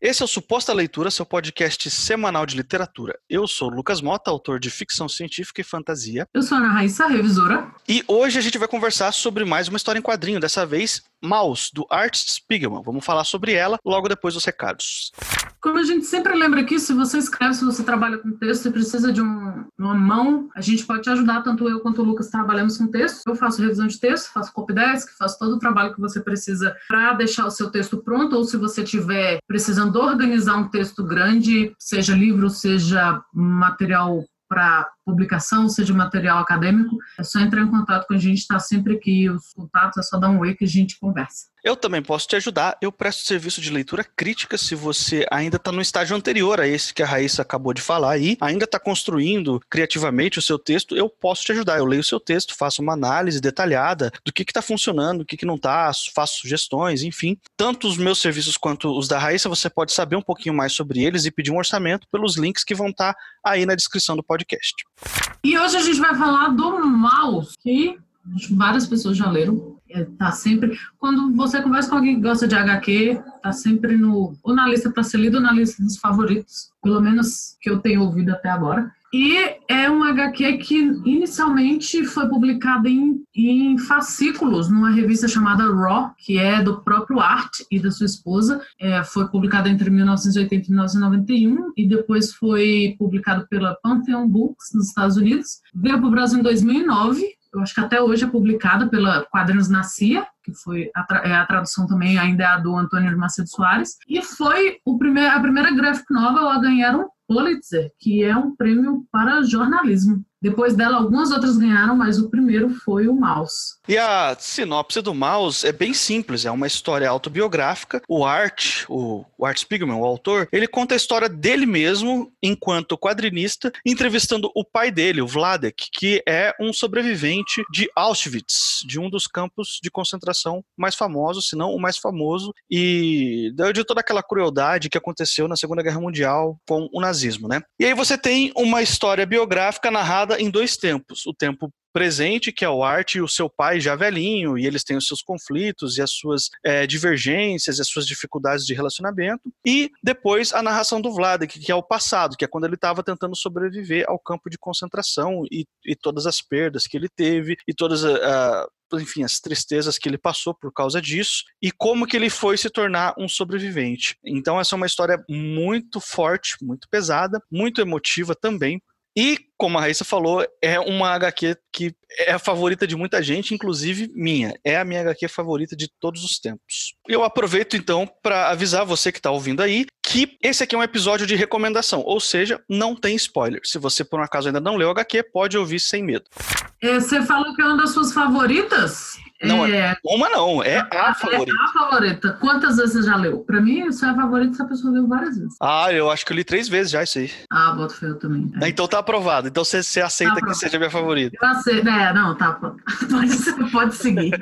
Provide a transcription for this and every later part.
Esse é o Suposta Leitura, seu podcast semanal de literatura. Eu sou o Lucas Mota, autor de ficção científica e fantasia. Eu sou a Ana Raíssa, revisora. E hoje a gente vai conversar sobre mais uma história em quadrinho, dessa vez Maus, do Art Spiegelman. Vamos falar sobre ela logo depois dos recados. Como a gente sempre lembra aqui, se você escreve, se você trabalha com texto e precisa de um, uma mão, a gente pode te ajudar, tanto eu quanto o Lucas trabalhamos com texto. Eu faço revisão de texto, faço copydesk, faço todo o trabalho que você precisa para deixar o seu texto pronto, ou se você tiver precisando organizar um texto grande, seja livro, seja material para publicação, seja material acadêmico, é só entrar em contato com a gente, está sempre aqui. Os contatos é só dar um oi que a gente conversa. Eu também posso te ajudar. Eu presto serviço de leitura crítica se você ainda está no estágio anterior a esse que a Raíssa acabou de falar aí, ainda está construindo criativamente o seu texto, eu posso te ajudar. Eu leio o seu texto, faço uma análise detalhada do que está funcionando, o que, que não está, faço sugestões, enfim. Tanto os meus serviços quanto os da Raíssa, você pode saber um pouquinho mais sobre eles e pedir um orçamento pelos links que vão estar tá aí na descrição do podcast. E hoje a gente vai falar do Maus, que várias pessoas já leram. É, tá sempre. Quando você conversa com alguém que gosta de HQ, tá sempre no ou na lista para ser lido ou na lista dos favoritos, pelo menos que eu tenho ouvido até agora. E é um HQ que inicialmente foi publicado em, em fascículos numa revista chamada Raw, que é do próprio Art e da sua esposa. É, foi publicado entre 1980 e 1991 e depois foi publicado pela Pantheon Books nos Estados Unidos. Veio para o Brasil em 2009 eu acho que até hoje é publicada pela Quadrinhos na CIA, que foi a, tra é a tradução também ainda é a do Antônio Macedo Soares, e foi o primeir, a primeira graphic novel a ganhar um Pulitzer, que é um prêmio para jornalismo. Depois dela, algumas outras ganharam, mas o primeiro foi o Mouse. E a sinopse do Mouse é bem simples, é uma história autobiográfica. O Art, o, o Art Spiegelman, o autor, ele conta a história dele mesmo enquanto quadrinista, entrevistando o pai dele, o Vladek, que é um sobrevivente de Auschwitz, de um dos campos de concentração mais famosos, se não o mais famoso, e de toda aquela crueldade que aconteceu na Segunda Guerra Mundial com o nazismo, né? E aí você tem uma história biográfica narrada em dois tempos. O tempo presente, que é o Art e o seu pai já velhinho, e eles têm os seus conflitos e as suas é, divergências e as suas dificuldades de relacionamento, e depois a narração do Vladek, que é o passado, que é quando ele estava tentando sobreviver ao campo de concentração e, e, todas as perdas que ele teve e todas a, enfim, as tristezas que ele passou por causa disso e como que ele foi se tornar um sobrevivente. Então essa é uma história muito forte, muito pesada, muito emotiva também, e, como a Raíssa falou, é uma HQ que é a favorita de muita gente, inclusive minha. É a minha HQ favorita de todos os tempos. Eu aproveito então para avisar você que está ouvindo aí que esse aqui é um episódio de recomendação, ou seja, não tem spoiler. Se você por um acaso ainda não leu HQ, pode ouvir sem medo. É, você falou que é uma das suas favoritas? Não, é, é uma não, é a, a favorita. É a favorita. Quantas vezes você já leu? Pra mim, isso é a favorita se a pessoa leu várias vezes. Ah, eu acho que eu li três vezes já isso aí. Ah, boto feio também. É. Então tá aprovado. Então você, você aceita tá que seja minha favorita. Eu aceito. É, não, tá. Pode, pode seguir.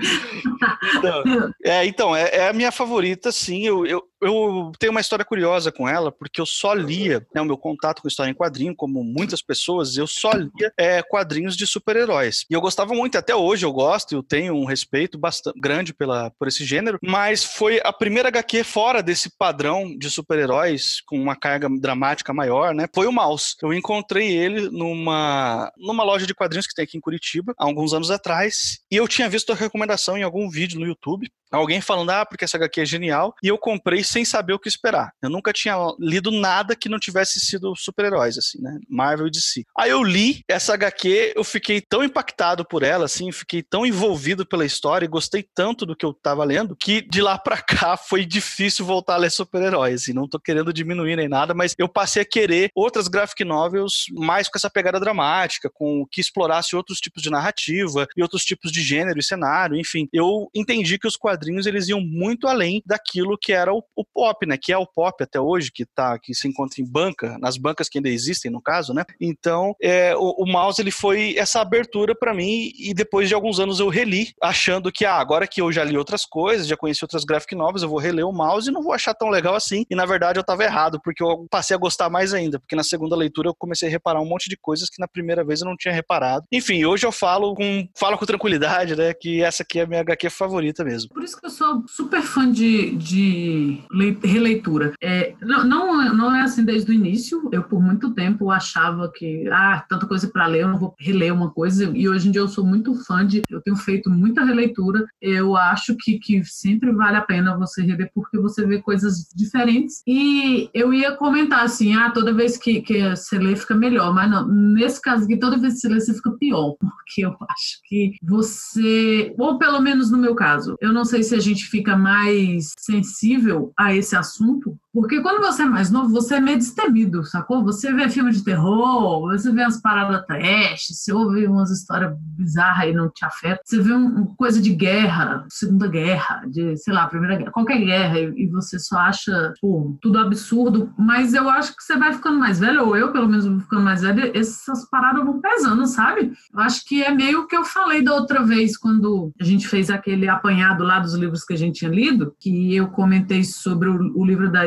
então, é, então é, é, a minha favorita, sim. Eu, eu, eu tenho uma história curiosa com ela, porque eu só lia, né, o meu contato com história em quadrinho, como muitas pessoas, eu só lia é, quadrinhos de super-heróis. E eu gostava muito, até hoje eu gosto, eu tenho um respeito bastante grande pela, por esse gênero, mas foi a primeira HQ fora desse padrão de super-heróis, com uma carga dramática maior, né? Foi o Mouse. Eu encontrei ele numa, numa loja de quadrinhos que tem aqui em Curitiba, há alguns anos atrás, e eu tinha visto a recomendação em algum vídeo no YouTube, alguém falando, ah, porque essa HQ é genial, e eu comprei sem saber o que esperar. Eu nunca tinha lido nada que não tivesse sido super-heróis, assim, né? Marvel e DC. Aí eu li essa HQ, eu fiquei tão impactado por ela, assim, fiquei tão envolvido pela história e gostei tanto do que eu tava lendo, que de lá pra cá foi difícil voltar a ler super-heróis. E assim, não tô querendo diminuir nem nada, mas eu passei a querer outras graphic novels mais com essa pegada dramática, com que explorasse outros tipos de narrativa e outros tipos de gênero e cenário, enfim. Eu entendi que os quadrinhos eles iam muito além daquilo que era o, o o pop, né? Que é o pop até hoje, que tá, que se encontra em banca, nas bancas que ainda existem, no caso, né? Então, é, o, o mouse ele foi essa abertura para mim e depois de alguns anos eu reli, achando que ah, agora que eu já li outras coisas, já conheci outras graphic novels, eu vou reler o mouse e não vou achar tão legal assim. E na verdade eu tava errado, porque eu passei a gostar mais ainda, porque na segunda leitura eu comecei a reparar um monte de coisas que na primeira vez eu não tinha reparado. Enfim, hoje eu falo com falo com tranquilidade, né, que essa aqui é a minha HQ favorita mesmo. Por isso que eu sou super fã de, de releitura. É, não, não, é assim desde o início. Eu, por muito tempo, achava que, ah, tanta coisa para ler, eu não vou reler uma coisa. E hoje em dia eu sou muito fã de. Eu tenho feito muita releitura. Eu acho que, que sempre vale a pena você reler, porque você vê coisas diferentes. E eu ia comentar assim, ah, toda vez que, que você lê fica melhor. Mas não, nesse caso aqui, toda vez que você lê, você fica pior. Porque eu acho que você, ou pelo menos no meu caso, eu não sei se a gente fica mais sensível a esse assunto, porque quando você é mais novo, você é meio destemido, sacou? Você vê filme de terror, você vê umas paradas trash, você ouve umas histórias bizarras e não te afeta. Você vê uma um coisa de guerra, Segunda Guerra, de, sei lá, Primeira Guerra, qualquer guerra, e, você só acha pô, tudo absurdo. Mas eu acho que você vai ficando mais velho, ou eu, pelo menos, vou ficando mais velho, essas paradas vão pesando, sabe? Eu acho que é meio o que eu falei da outra vez, quando a gente fez aquele apanhado lá dos livros que a gente tinha lido, que eu comentei sobre o, o livro da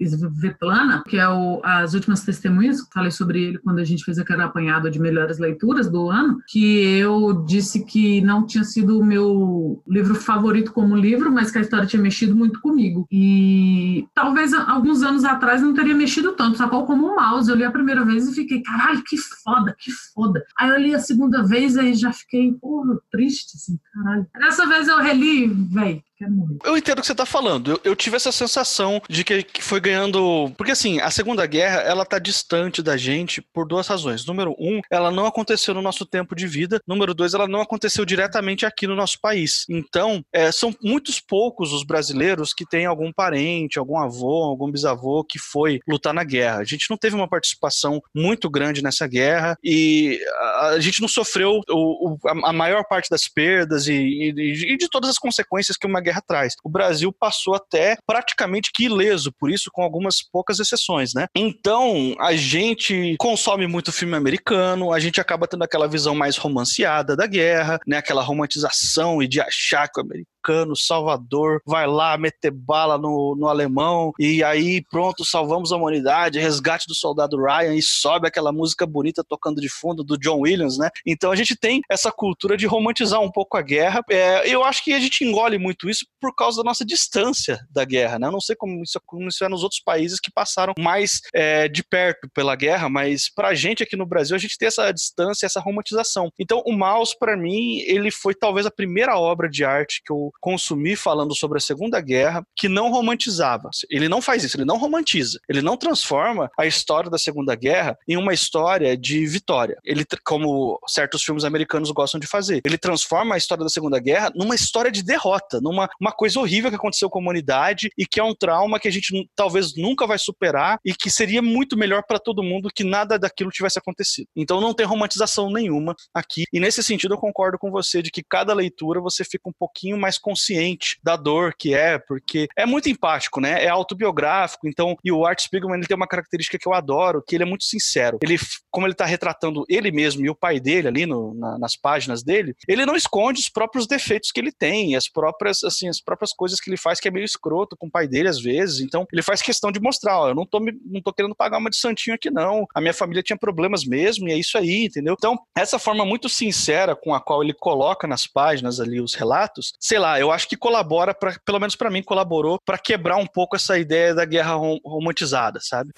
Svetlana, que é o As Últimas Testemunhas, falei sobre ele quando a gente fez aquele apanhado de melhores leituras do ano, que eu disse que não tinha sido o meu livro favorito como livro, mas que a história tinha mexido muito comigo. E talvez alguns anos atrás não teria mexido tanto, sacou? Como o mouse. Eu li a primeira vez e fiquei, caralho, que foda, que foda. Aí eu li a segunda vez e já fiquei, porra, triste, assim, caralho. Dessa vez eu reli, velho, quero morrer. Eu entendo o que você tá falando. Eu, eu tive essa sensação de que, que, foi ganhando. Porque assim, a Segunda Guerra, ela tá distante da gente por duas razões. Número um, ela não aconteceu no nosso tempo de vida. Número dois, ela não aconteceu diretamente aqui no nosso país. Então, é, são muitos poucos os brasileiros que têm algum parente, algum avô, algum bisavô que foi lutar na guerra. A gente não teve uma participação muito grande nessa guerra e a, gente não sofreu o, o, a, a, maior parte das perdas e, e, e de todas as consequências que uma guerra atrás. O Brasil passou até praticamente que ileso, por isso com algumas poucas exceções, né? Então, a gente consome muito filme americano, a gente acaba tendo aquela visão mais romanceada da guerra, né? Aquela romantização e de achar que o americano americano, Salvador, vai lá meter bala no, no alemão, e aí pronto, salvamos a humanidade, resgate do soldado Ryan, e sobe aquela música bonita tocando de fundo do John Williams, né? Então a gente tem essa cultura de romantizar um pouco a guerra. É, eu acho que a gente engole muito isso por causa da nossa distância da guerra, né? Eu não sei como isso, como isso é nos outros países que passaram mais é, de perto pela guerra, mas pra gente aqui no Brasil, a gente tem essa distância, essa romantização. Então o Maus, para mim, ele foi talvez a primeira obra de arte que eu consumir falando sobre a Segunda Guerra que não romantizava. Ele não faz isso, ele não romantiza. Ele não transforma a história da Segunda Guerra em uma história de vitória. Ele, como certos filmes americanos gostam de fazer, ele transforma a história da Segunda Guerra numa história de derrota, numa uma coisa horrível que aconteceu com a humanidade e que é um trauma que a gente talvez nunca vai superar e que seria muito melhor para todo mundo que nada daquilo tivesse acontecido. Então não tem romantização nenhuma aqui. E nesse sentido eu concordo com você de que cada leitura você fica um pouquinho mais consciente da dor que é, porque é muito empático, né? É autobiográfico. Então, e o Art Spiegelman ele tem uma característica que eu adoro, que ele é muito sincero. Ele, como ele está retratando ele mesmo e o pai dele ali no, na, nas páginas dele, ele não esconde os próprios defeitos que ele tem, as próprias, assim, as próprias coisas que ele faz que é meio escroto com o pai dele às vezes. Então, ele faz questão de mostrar, ó, eu não tô, não tô querendo pagar uma de santinho aqui não. A minha família tinha problemas mesmo e é isso aí, entendeu? Então, essa forma muito sincera com a qual ele coloca nas páginas ali os relatos, sei lá, eu acho que colabora, pra, pelo menos para mim, colaborou para quebrar um pouco essa ideia da guerra romantizada, sabe?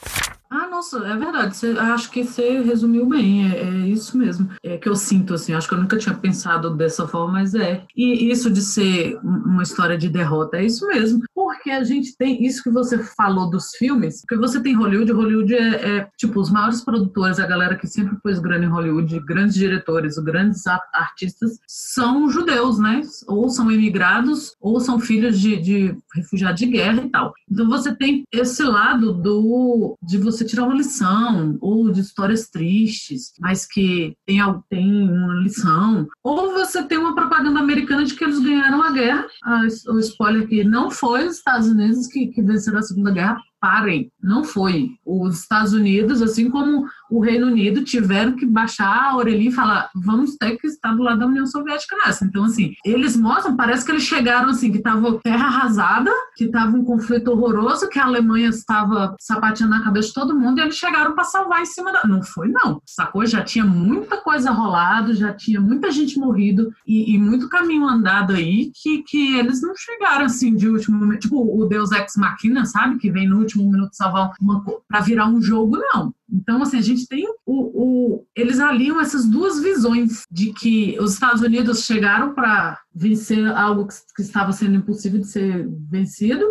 Nossa, é verdade. Você, acho que você resumiu bem. É, é, isso mesmo. É que eu sinto assim. Acho que eu nunca tinha pensado dessa forma, mas é. E isso de ser uma história de derrota é isso mesmo. Porque a gente tem isso que você falou dos filmes. Porque você tem Hollywood. Hollywood é, é tipo os maiores produtores, a galera que sempre pôs grana em Hollywood, grandes diretores, grandes artistas são judeus, né? Ou são imigrados ou são filhos de, de refugiados de guerra e tal. Então você tem esse lado do de você tirar uma lição, ou de histórias tristes, mas que tem, tem uma lição, ou você tem uma propaganda americana de que eles ganharam a guerra. Ah, o spoiler aqui, não foi os Estados Unidos que, que venceram a Segunda Guerra, parem, não foi. Os Estados Unidos, assim como o Reino Unido tiveram que baixar a orelhinha e falar: vamos ter que estar do lado da União Soviética nessa. Então, assim, eles mostram, parece que eles chegaram assim, que estava terra arrasada, que estava um conflito horroroso, que a Alemanha estava sapateando na cabeça de todo mundo e eles chegaram para salvar em cima da. Não foi, não. Sacou? Já tinha muita coisa rolado, já tinha muita gente morrido e, e muito caminho andado aí que, que eles não chegaram assim de último momento. Tipo o Deus Ex Machina, sabe? Que vem no último minuto salvar uma para virar um jogo, não. Então, assim, a gente tem o, o, Eles aliam essas duas visões de que os Estados Unidos chegaram para vencer algo que, que, estava sendo impossível de ser vencido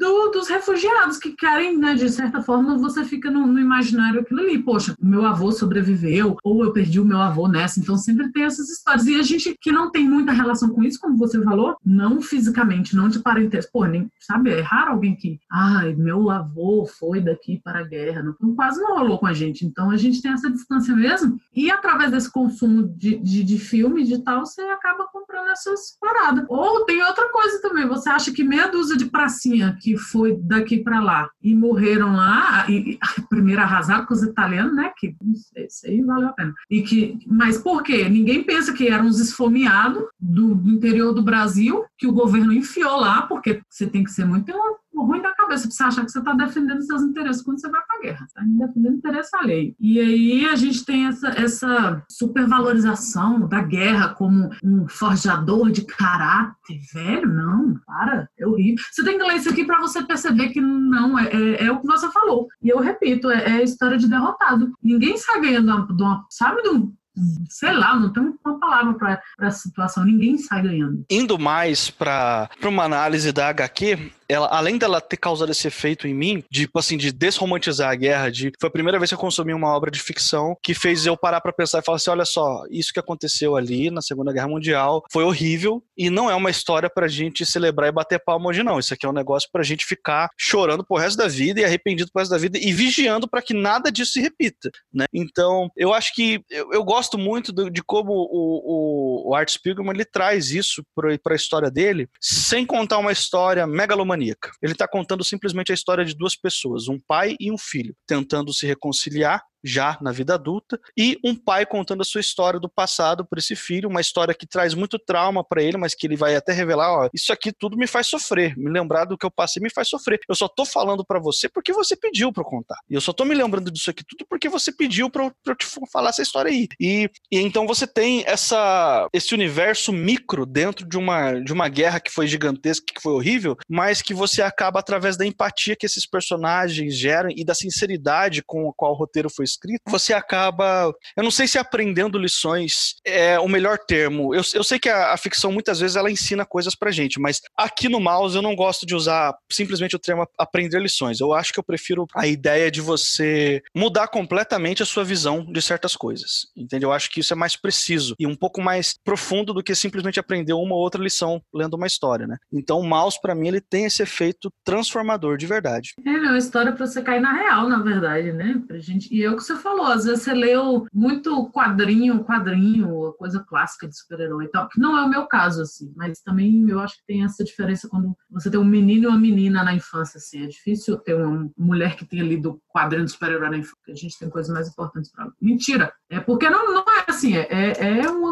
do, dos refugiados que querem, né, de certa forma, você fica no, no, imaginário aquilo ali. Poxa, meu avô sobreviveu, ou eu perdi o meu avô nessa. Então sempre tem essas histórias. E a gente que não tem muita relação com isso, como você falou, não fisicamente, não de parentesco. Pô, nem, sabe, é raro alguém que, ai, meu avô foi daqui para a guerra. Não, quase não rolou com a gente. Então a gente tem essa distância mesmo. E através desse consumo de, de, de filme de tal, você acaba comprando essas paradas. Ou tem outra coisa também. Você acha que meia dúzia de pracinha que que foi daqui para lá e morreram lá, e, primeiro arrasaram com os italianos, né? Que isso aí valeu a pena. E que, mas por quê? Ninguém pensa que eram os esfomeados do, do interior do Brasil que o governo enfiou lá, porque você tem que ser muito ruim da cabeça você achar que você está defendendo seus interesses quando você vai para a guerra. Está defendendo interesse alheio. E aí a gente tem essa, essa supervalorização da guerra como um forjador de caráter. Velho, não, para, é horrível. Você tem que ler isso aqui para você perceber que não, é, é, é, o que você falou. E eu repito, é, é a história de derrotado. Ninguém sai ganhando de uma, sabe, de um sei lá, não tem uma palavra para essa situação, ninguém sai ganhando. Indo mais para uma análise da HQ, ela, além dela ter causado esse efeito em mim, de, tipo assim, de desromantizar a guerra, de foi a primeira vez que eu consumi uma obra de ficção que fez eu parar para pensar e falar assim, olha só, isso que aconteceu ali na Segunda Guerra Mundial foi horrível e não é uma história pra gente celebrar e bater palma hoje não. Isso aqui é um negócio pra gente ficar chorando pro resto da vida e arrependido pro resto da vida e vigiando para que nada disso se repita, né? Então, eu acho que eu, eu gosto muito do, de como o, o, o Art Spiegelman ele traz isso para a história dele, sem contar uma história megalomaníaca Ele está contando simplesmente a história de duas pessoas, um pai e um filho, tentando se reconciliar já na vida adulta, e um pai contando a sua história do passado para esse filho, uma história que traz muito trauma para ele, mas que ele vai até revelar, ó, isso aqui tudo me faz sofrer, me lembrar do que eu passei me faz sofrer. Eu só tô falando para você porque você pediu para contar. E eu só tô me lembrando disso aqui tudo porque você pediu para eu te falar essa história aí. E, e então você tem essa esse universo micro dentro de uma de uma guerra que foi gigantesca, que foi horrível, mas que você acaba através da empatia que esses personagens geram e da sinceridade com a qual o roteiro foi escrito, você acaba. Eu não sei se aprendendo lições é o melhor termo. Eu, eu sei que a, a ficção muitas vezes ela ensina coisas pra gente, mas aqui no mouse eu não gosto de usar simplesmente o termo aprender lições. Eu acho que eu prefiro a ideia de você mudar completamente a sua visão de certas coisas. Entendeu? Eu acho que isso é mais preciso e um pouco mais profundo do que simplesmente aprender uma ou outra lição lendo uma história, né? Então o mouse, para mim, ele tem esse efeito transformador de verdade. É, é uma história para você cair na real, na verdade, né? Pra gente... E eu que você falou, às vezes você leu muito quadrinho, quadrinho, coisa clássica de super-herói e tal, que não é o meu caso, assim, mas também eu acho que tem essa diferença quando você tem um menino e uma menina na infância, assim, é difícil ter uma mulher que tenha lido quadrinho de super-herói na infância, a gente tem coisas mais importantes para Mentira! É porque não, não é assim, é, é, é uma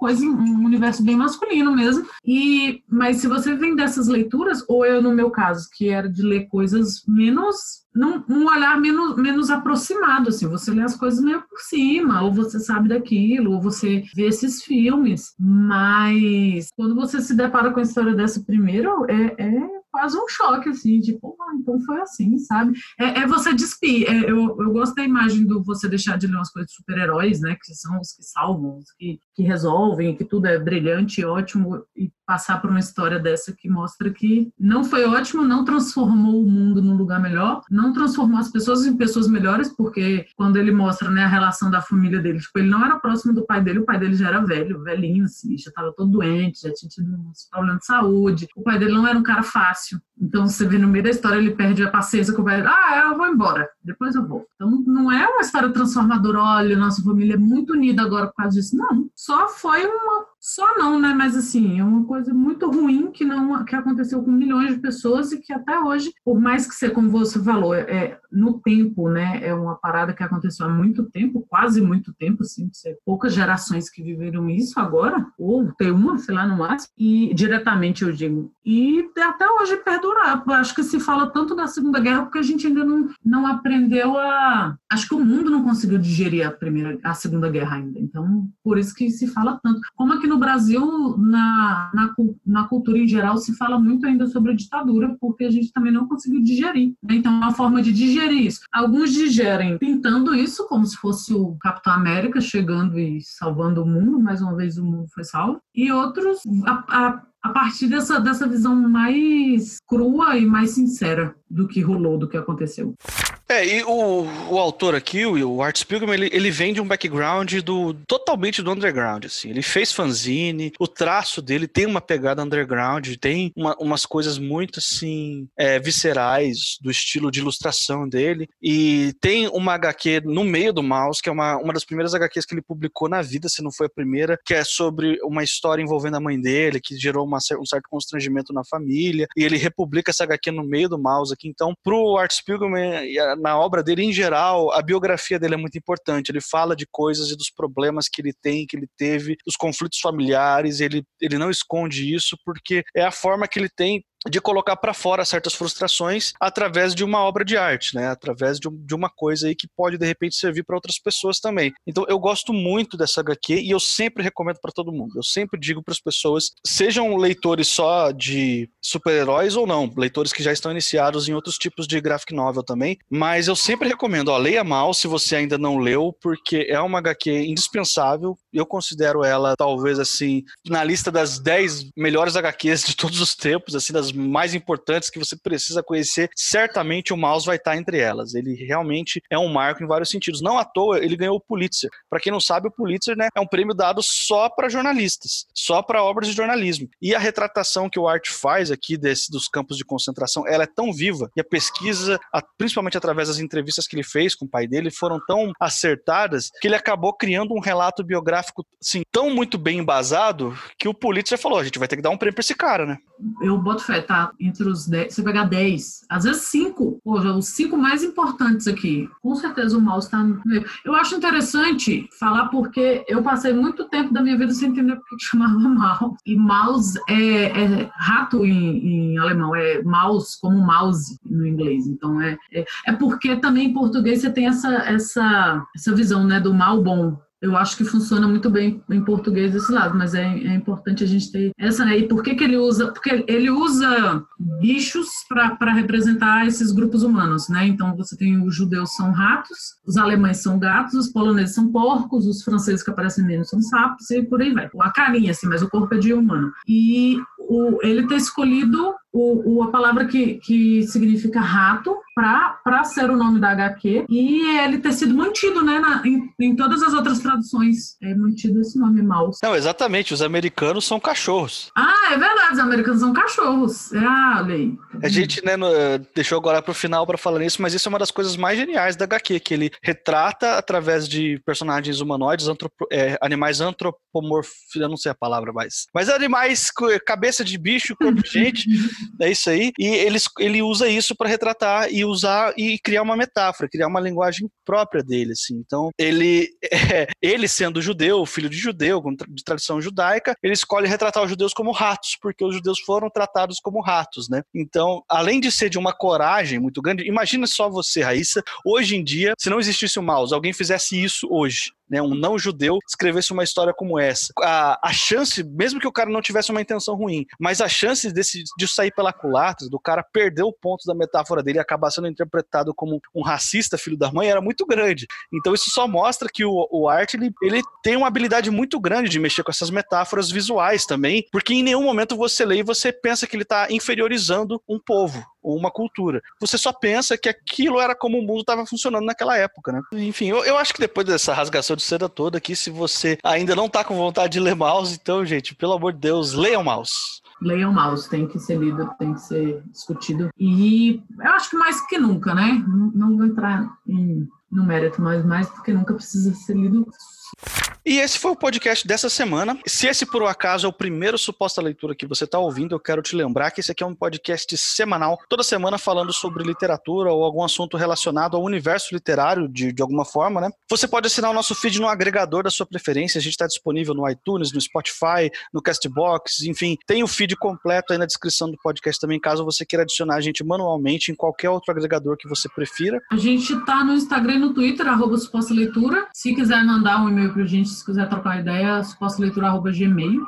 coisa, um universo bem masculino mesmo, e, mas se você vem dessas leituras, ou eu no meu caso, que era de ler coisas menos num, um olhar menos, menos aproximado, assim, você lê as coisas meio por cima, ou você sabe daquilo, ou você vê esses filmes, mas quando você se depara com a história dessa primeiro, é, é quase um choque, assim, tipo, ah, então foi assim, sabe? É, é você despir. É, eu, eu gosto da imagem do você deixar de ler umas coisas de super-heróis, né? Que são os que salvam, os que, que resolvem, que tudo é brilhante, ótimo, e passar por uma história dessa que mostra que não foi ótimo, não transformou o mundo num lugar melhor, não transformou as pessoas em pessoas melhores, porque quando ele mostra né, a relação da família dele, tipo, ele não era próximo do pai dele, o pai dele já era velho, velhinho, assim, já estava todo doente, já tinha tido uns problemas de saúde, o pai dele não era um cara fácil fácil. Então, você vê no meio da história, ele perde a paciência com o velho. Ah, eu vou embora, depois eu vou. Então, não é uma história transformadora. Olha, nossa família é muito unida agora por causa disso. Não, só foi uma Só não, né? Mas assim, é uma coisa muito ruim que não que aconteceu com milhões de pessoas e que até hoje, por mais que você, como você falou, é, no tempo, né? É uma parada que aconteceu há muito tempo, quase muito tempo, assim, poucas gerações que viveram isso agora, ou tem uma, sei lá, no máximo, e diretamente eu digo. E até hoje perdurar. Acho que se fala tanto da Segunda Guerra porque a gente ainda não, não aprendeu a. Acho que o mundo não conseguiu digerir a primeira, a Segunda Guerra ainda. Então, por isso que se fala tanto. Como aqui no Brasil, na, na, na cultura em geral, se fala muito ainda sobre a ditadura, porque a gente também não conseguiu digerir. Né? Então, é uma forma de digerir isso. Alguns digerem pintando isso como se fosse o Capitão América chegando e salvando o mundo, mais uma vez o mundo foi salvo, e outros a, a, a partir dessa, dessa visão mais crua e mais sincera do que rolou, do que aconteceu. É, e o, o autor aqui, o Art Spiegelman, ele, ele vem de um background do totalmente do underground, assim. Ele fez fanzine, o traço dele tem uma pegada underground, tem uma, umas coisas muito, assim, é, viscerais do estilo de ilustração dele. E tem uma HQ no meio do mouse, que é uma, uma das primeiras HQs que ele publicou na vida, se não foi a primeira, que é sobre uma história envolvendo a mãe dele, que gerou uma, um certo constrangimento na família. E ele republica essa HQ no meio do mouse aqui. Então, pro Art Spiegelman na obra dele, em geral, a biografia dele é muito importante. Ele fala de coisas e dos problemas que ele tem, que ele teve, dos conflitos familiares, ele, ele não esconde isso, porque é a forma que ele tem de colocar para fora certas frustrações através de uma obra de arte, né? Através de, de uma coisa aí que pode de repente servir para outras pessoas também. Então eu gosto muito dessa HQ e eu sempre recomendo para todo mundo. Eu sempre digo para as pessoas, sejam leitores só de super-heróis ou não, leitores que já estão iniciados em outros tipos de graphic novel também, mas eu sempre recomendo, ó, leia mal se você ainda não leu, porque é uma HQ indispensável. Eu considero ela talvez assim na lista das 10 melhores HQs de todos os tempos, assim, das mais importantes que você precisa conhecer, certamente o Mouse vai estar entre elas. Ele realmente é um marco em vários sentidos. Não à toa ele ganhou o Pulitzer. Para quem não sabe, o Pulitzer né, é um prêmio dado só para jornalistas, só para obras de jornalismo. E a retratação que o Art faz aqui desse, dos campos de concentração, ela é tão viva e a pesquisa, principalmente através das entrevistas que ele fez com o pai dele, foram tão acertadas que ele acabou criando um relato biográfico assim, tão muito bem embasado que o Pulitzer falou: a gente vai ter que dar um prêmio para esse cara, né? Eu boto fé tá entre os 10, você pegar 10, às vezes 5, poxa, os 5 mais importantes aqui. Com certeza o mouse está no meio. Eu acho interessante falar porque eu passei muito tempo da minha vida sem entender por que chamava mouse. E mouse é, é rato em, em, alemão, é mouse como mouse no inglês. Então é, é, é porque também em português você tem essa, essa, essa visão né, do mal bom eu acho que funciona muito bem em português desse lado, mas é, é importante a gente ter essa, né? E por que, que ele usa? Porque ele usa bichos para representar esses grupos humanos, né? Então você tem os judeus são ratos, os alemães são gatos, os poloneses são porcos, os franceses que aparecem menos são sapos e por aí vai. A carinha, assim, mas o corpo é de humano. E o, ele ter escolhido o, o, a palavra que, que significa rato para ser o nome da HQ e ele ter sido mantido né, na, em, em, todas as outras traduções. É mantido esse nome mouse. Não, exatamente. Os americanos são cachorros. Ah, é verdade. Os americanos são cachorros. Ah, olha aí. A gente né, no, deixou agora para o final para falar nisso, mas isso é uma das coisas mais geniais da HQ, que ele retrata através de personagens humanoides, antropo, é, animais antropomorfos, eu não sei a palavra mais, mas animais cabeça de bicho, corpo de gente. É isso aí. E ele, ele usa isso para retratar e usar e criar uma metáfora, criar uma linguagem própria dele, assim. Então, ele, é, ele sendo judeu, filho de judeu, de tradição judaica, ele escolhe retratar os judeus como ratos, porque os judeus foram tratados como ratos, né? Então, além de ser de uma coragem muito grande, imagina só você, Raíssa, hoje em dia, se não existisse o mouse, alguém fizesse isso hoje né, um não judeu, escrevesse uma história como essa. A, a chance, mesmo que o cara não tivesse uma intenção ruim, mas a chance desse, de sair pela culatra, do cara perder o ponto da metáfora dele e acabar sendo interpretado como um racista, filho da mãe, era muito grande. Então isso só mostra que o, o arte ele, ele tem uma habilidade muito grande de mexer com essas metáforas visuais também, porque em nenhum momento você lê e você pensa que ele está inferiorizando um povo uma cultura. Você só pensa que aquilo era como o mundo estava funcionando naquela época, né? Enfim, eu, eu acho que depois dessa rasgação de seda toda aqui, se você ainda não está com vontade de ler Mouse, então, gente, pelo amor de Deus, leiam Mouse leiam Mouse, tem que ser lido, tem que ser discutido. E eu acho que mais que nunca, né? Não, não vou entrar em, no mérito, mas mais do que nunca precisa ser lido. E esse foi o podcast dessa semana. Se esse por um acaso é o primeiro suposta leitura que você está ouvindo, eu quero te lembrar que esse aqui é um podcast semanal, toda semana falando sobre literatura ou algum assunto relacionado ao universo literário de, de alguma forma, né? Você pode assinar o nosso feed no agregador da sua preferência. A gente está disponível no iTunes, no Spotify, no Castbox, enfim, tem o feed completo aí na descrição do podcast também, caso você queira adicionar a gente manualmente em qualquer outro agregador que você prefira. A gente tá no Instagram e no Twitter, arroba suposta leitura. Se quiser mandar um e-mail pra gente, se quiser trocar ideia, suposta leitura arroba gmail.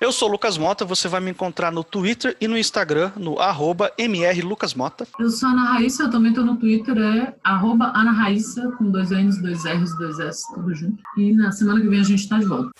Eu sou o Lucas Mota, você vai me encontrar no Twitter e no Instagram, no arroba mrlucasmota. Eu sou Ana Raíssa, eu também estou no Twitter, é arroba Ana Raíssa, com dois N's, dois R's, dois S, tudo junto. E na semana que vem a gente está de volta.